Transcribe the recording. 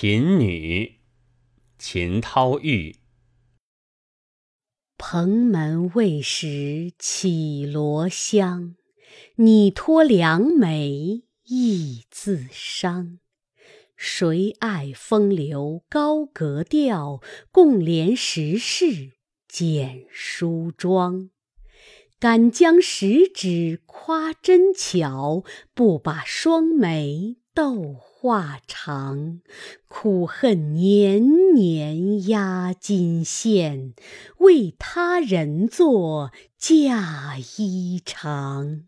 贫女，秦涛玉。蓬门未识绮罗香，拟托良媒亦自伤。谁爱风流高格调，共怜时事简梳妆。敢将十指夸针巧，不把双眉斗画长。苦恨年年压金线，为他人作嫁衣裳。